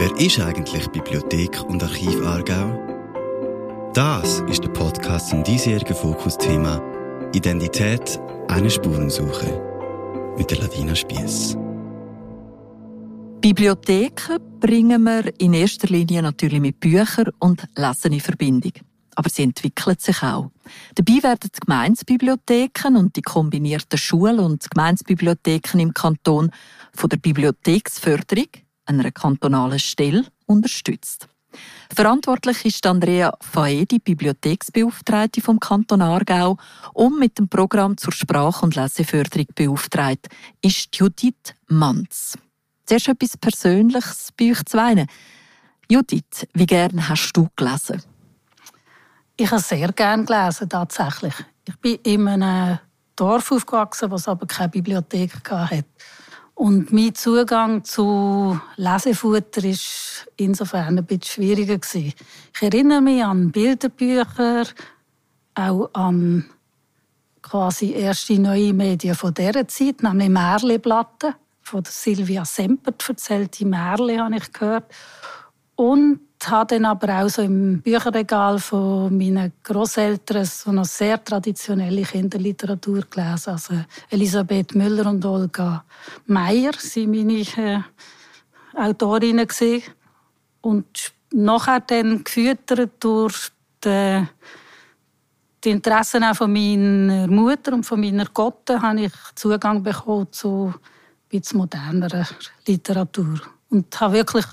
Wer ist eigentlich Bibliothek und Archiv Aargau? Das ist der Podcast zum diesjährigen Fokusthema Identität, eine Spurensuche mit der Ladina Spiess. Bibliotheken bringen wir in erster Linie natürlich mit Büchern und Lesen in Verbindung. Aber sie entwickeln sich auch. Dabei werden die Gemeinsbibliotheken und die kombinierten Schul- und Gemeinsbibliotheken im Kanton von der Bibliotheksförderung, einer kantonalen Stelle, unterstützt. Verantwortlich ist Andrea Faedi, Bibliotheksbeauftragte vom Kanton Aargau, und mit dem Programm zur Sprach- und Leseförderung beauftragt ist Judith Manz. Zuerst etwas Persönliches bei euch zwei. Judith, wie gern hast du gelesen? Ich habe sehr gerne gelesen, tatsächlich. Ich bin in einem Dorf aufgewachsen, das aber keine Bibliothek hatte. Und mein Zugang zu Lesefutter war insofern ein bisschen schwieriger. Ich erinnere mich an Bilderbücher, auch an quasi erste neue Medien von dieser Zeit, nämlich Märleplatten von Silvia Sempert erzählte Märle habe ich gehört. Und habe dann aber auch so im Bücherregal von meinen Großeltern so eine sehr traditionelle Kinderliteratur gelesen. Also Elisabeth Müller und Olga Meyer sind meine äh, Autorinnen gewesen. Und nachher dann gefüttert durch die, die Interessen auch von meiner Mutter und von meiner Gotte habe ich Zugang bekommen zu bisschen modernerer Literatur. Und habe wirklich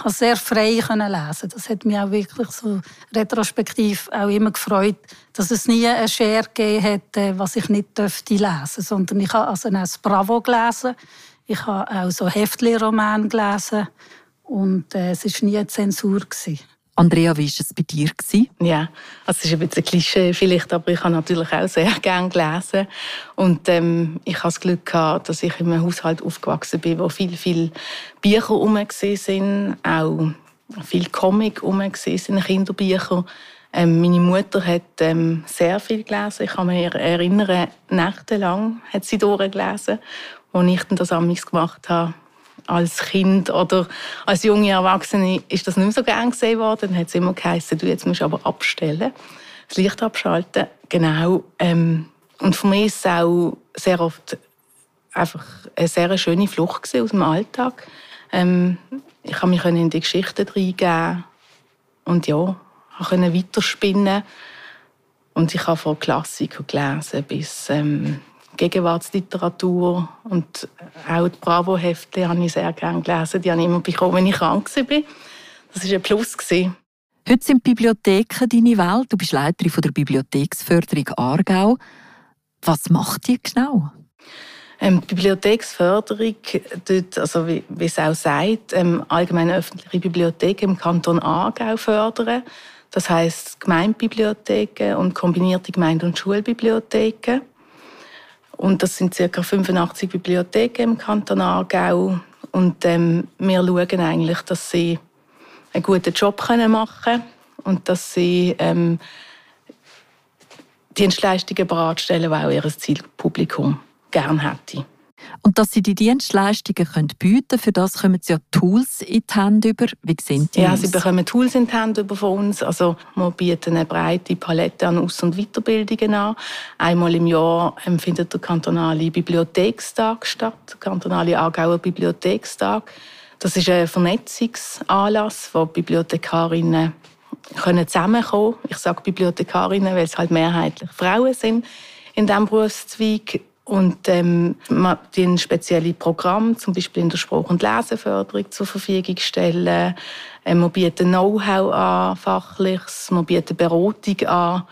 habe sehr frei können lesen. Das hat mich auch wirklich so retrospektiv auch immer gefreut, dass es nie eine Schere gegeben hätte, was ich nicht dürfte lesen, sondern ich habe also ein Bravo gelesen, ich habe auch so Heftli-Roman gelesen und äh, es war nie eine Zensur gewesen. Andrea, wie war es bei dir? Ja, also es ist ein bisschen Klischee vielleicht, aber ich habe natürlich auch sehr gerne gelesen. Und ähm, ich habe das Glück gehabt, dass ich in einem Haushalt aufgewachsen bin, wo viel, viel Bücher herum sind, auch viel Comic herum sind, Kinderbücher. Ähm, meine Mutter hat ähm, sehr viel gelesen. Ich kann mich erinnern, nächtelang hat sie durchgelesen, als ich das amigs gemacht habe als Kind oder als junge Erwachsene ist das nicht mehr so gern gesehen worden. Dann hat es immer geheißen, du jetzt musst aber abstellen, das Licht abschalten. Genau. Ähm, und für mich ist es auch sehr oft einfach eine sehr schöne Flucht aus dem Alltag. Ähm, ich konnte mich in die Geschichten reingeben und ja, konnte weiterspinnen. Und ich habe von Klassikern gelesen bis ähm, Gegenwartsliteratur und auch die Bravo-Hefte habe ich sehr gerne gelesen. Die habe ich immer bekommen, wenn ich krank war. Das war ein Plus. Heute sind Bibliotheken deine Welt. Du bist Leiterin der Bibliotheksförderung Aargau. Was macht die genau? Ähm, die Bibliotheksförderung, dort, also wie, wie, es auch sagt, ähm, allgemeine öffentliche Bibliotheken im Kanton Aargau fördern. Das heißt Gemeindebibliotheken und kombinierte Gemeinde- und Schulbibliotheken. Und das sind ca. 85 Bibliotheken im Kanton Aargau. Und ähm, wir schauen eigentlich, dass sie einen guten Job machen können und dass sie ähm, Dienstleistungen bereitstellen, die auch ihr Zielpublikum gerne hätte. Und dass sie die Dienstleistungen können bieten können, für das kommen sie ja Tools in die Hände über. Wie sind die Ja, aus? sie bekommen Tools in die Hände über von uns. Also wir bieten eine breite Palette an Aus- und Weiterbildungen an. Einmal im Jahr findet der kantonale Bibliothekstag statt, der kantonale Aargauer Bibliothekstag. Das ist ein Vernetzungsanlass, wo Bibliothekarinnen können zusammenkommen. Ich sage Bibliothekarinnen, weil es halt mehrheitlich Frauen sind in diesem Berufszweig und ähm, man ein spezielle Programm, zum Beispiel in der Spruch- und Leseförderung zur Verfügung stellen. Ähm, wir bieten Know-how an, fachliches, wir bieten Beratung an.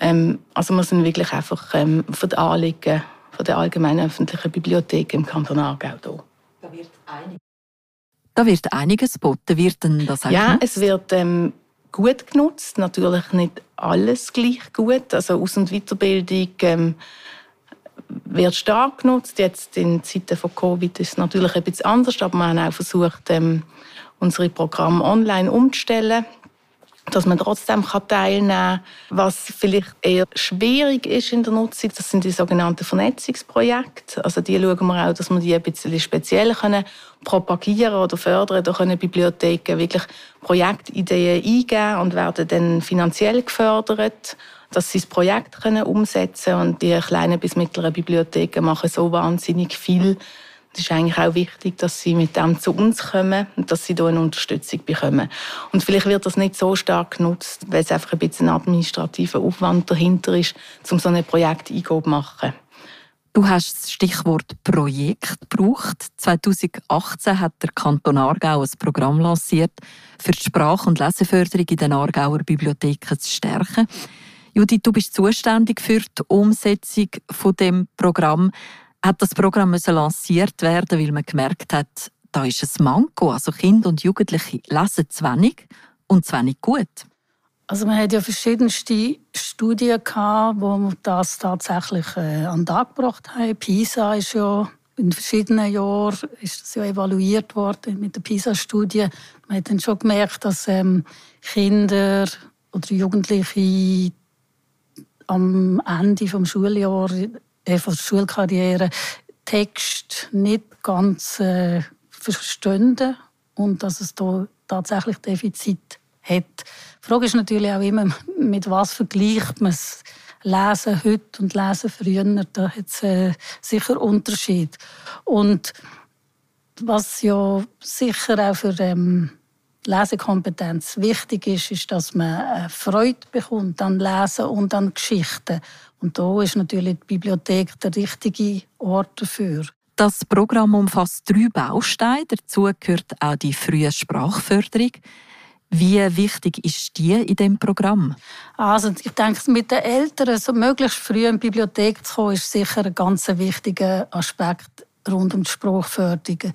Ähm, also wir sind wirklich einfach ähm, für die Anliegen von der allgemeinen öffentlichen Bibliothek im Kanton Aargau da. Da wird einiges, da wird einiges geboten. Wird denn das auch Ja, genutzt? es wird ähm, gut genutzt. Natürlich nicht alles gleich gut. Also Aus- und Weiterbildung ähm, wird stark genutzt. Jetzt in Zeiten von Covid ist es natürlich bisschen anders, aber wir haben auch versucht, ähm, unsere Programme online umzustellen. Dass man trotzdem teilnehmen kann. Was vielleicht eher schwierig ist in der Nutzung, das sind die sogenannten Vernetzungsprojekte. Also die schauen wir auch, dass wir die ein bisschen speziell können propagieren oder fördern. Da können Bibliotheken wirklich Projektideen eingeben und werden dann finanziell gefördert dass sie das Projekt können umsetzen können. Und die kleinen bis mittleren Bibliotheken machen so wahnsinnig viel. Es ist eigentlich auch wichtig, dass sie mit dem zu uns kommen und dass sie da eine Unterstützung bekommen. Und vielleicht wird das nicht so stark genutzt, weil es einfach ein bisschen administrativer Aufwand dahinter ist, um so ein Projekt zu machen. Du hast das Stichwort Projekt gebraucht. 2018 hat der Kanton Aargau ein Programm lanciert, für die Sprach- und Leseförderung in den Aargauer Bibliotheken zu stärken. Judith, du bist zuständig für die Umsetzung von dem Programm. Hat das Programm müssen lanciert werden, weil man gemerkt hat, da ist ein Manko. Also Kinder und Jugendliche lesen zu wenig und zu wenig gut. Also man hat ja verschiedenste Studien gehabt, wo das tatsächlich äh, an den Tag gebracht haben. PISA ist ja in verschiedenen Jahren ist das ja evaluiert worden mit der PISA-Studie. Man hat dann schon gemerkt, dass ähm, Kinder oder Jugendliche am Ende des Schuljahres, von der Schulkarriere, Text nicht ganz äh, verstehen und dass es da tatsächlich Defizit hat. Die Frage ist natürlich auch immer, mit was vergleicht man es Lesen heute und Lesen früher. Da hat es äh, sicher Unterschied. Und was ja sicher auch für ähm, Lesekompetenz wichtig ist, ist, dass man Freude bekommt an Lesen und an Geschichten. Und da ist natürlich die Bibliothek der richtige Ort dafür. Das Programm umfasst drei Bausteine. Dazu gehört auch die frühe Sprachförderung. Wie wichtig ist die in dem Programm? Also ich denke, mit den Eltern so möglichst früh in die Bibliothek zu kommen, ist sicher ein ganz wichtiger Aspekt rund um die Sprachförderung.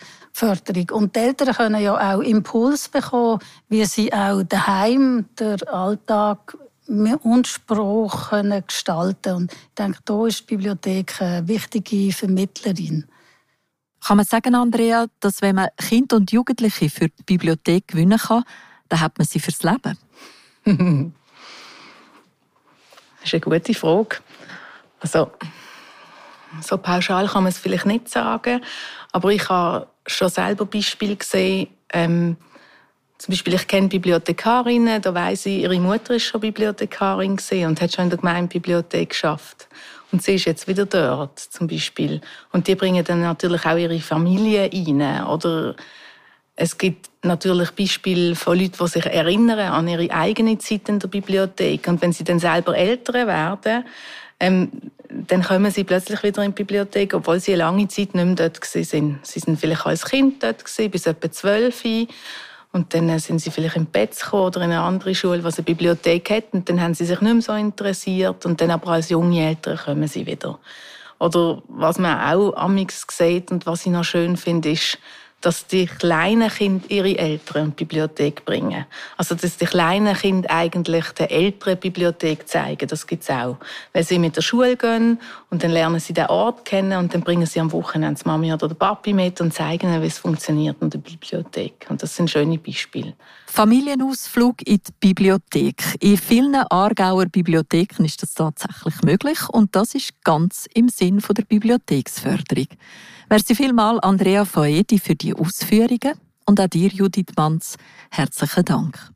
Und die Eltern können ja auch Impuls bekommen, wie sie auch daheim den Alltag und Spruch können gestalten Und ich denke, da ist die Bibliothek eine wichtige Vermittlerin. Kann man sagen, Andrea, dass wenn man Kinder und Jugendliche für die Bibliothek gewinnen kann, dann hat man sie fürs Leben? das ist eine gute Frage. Also, so pauschal kann man es vielleicht nicht sagen, aber ich habe schon selber Beispiele gesehen. Ähm, zum Beispiel, ich kenne Bibliothekarinnen, da weiss ich, ihre Mutter ist schon Bibliothekarin und hat schon in der Gemeindebibliothek geschafft. Und sie ist jetzt wieder dort, zum Beispiel. Und die bringen dann natürlich auch ihre Familie rein. Oder es gibt natürlich Beispiele von Leuten, die sich erinnern an ihre eigene Zeit in der Bibliothek. Und wenn sie dann selber älter werden, ähm, dann kommen sie plötzlich wieder in die Bibliothek, obwohl sie eine lange Zeit nicht mehr dort waren. Sie sind vielleicht als Kind dort, gewesen, bis etwa zwölf. Und dann sind sie vielleicht im Bett gekommen oder in eine andere Schule, was eine Bibliothek hat. Und dann haben sie sich nicht mehr so interessiert. Und dann aber als junge Eltern kommen sie wieder. Oder was man auch amix sieht und was ich noch schön finde, ist, dass die kleinen Kinder ihre Eltern in die Bibliothek bringen. Also, dass die kleinen Kinder eigentlich der älteren Bibliothek zeigen, das gibt es auch. Weil sie mit der Schule gehen und dann lernen sie den Ort kennen und dann bringen sie am Wochenende die Mami oder den Papi mit und zeigen ihnen, wie es funktioniert in der Bibliothek. Und das sind schöne Beispiele. Familienausflug in die Bibliothek. In vielen Aargauer Bibliotheken ist das tatsächlich möglich und das ist ganz im Sinn der Bibliotheksförderung. Merci vielmals, Andrea Faedi, für Ausführungen und auch dir, Judith Manz, herzlichen Dank.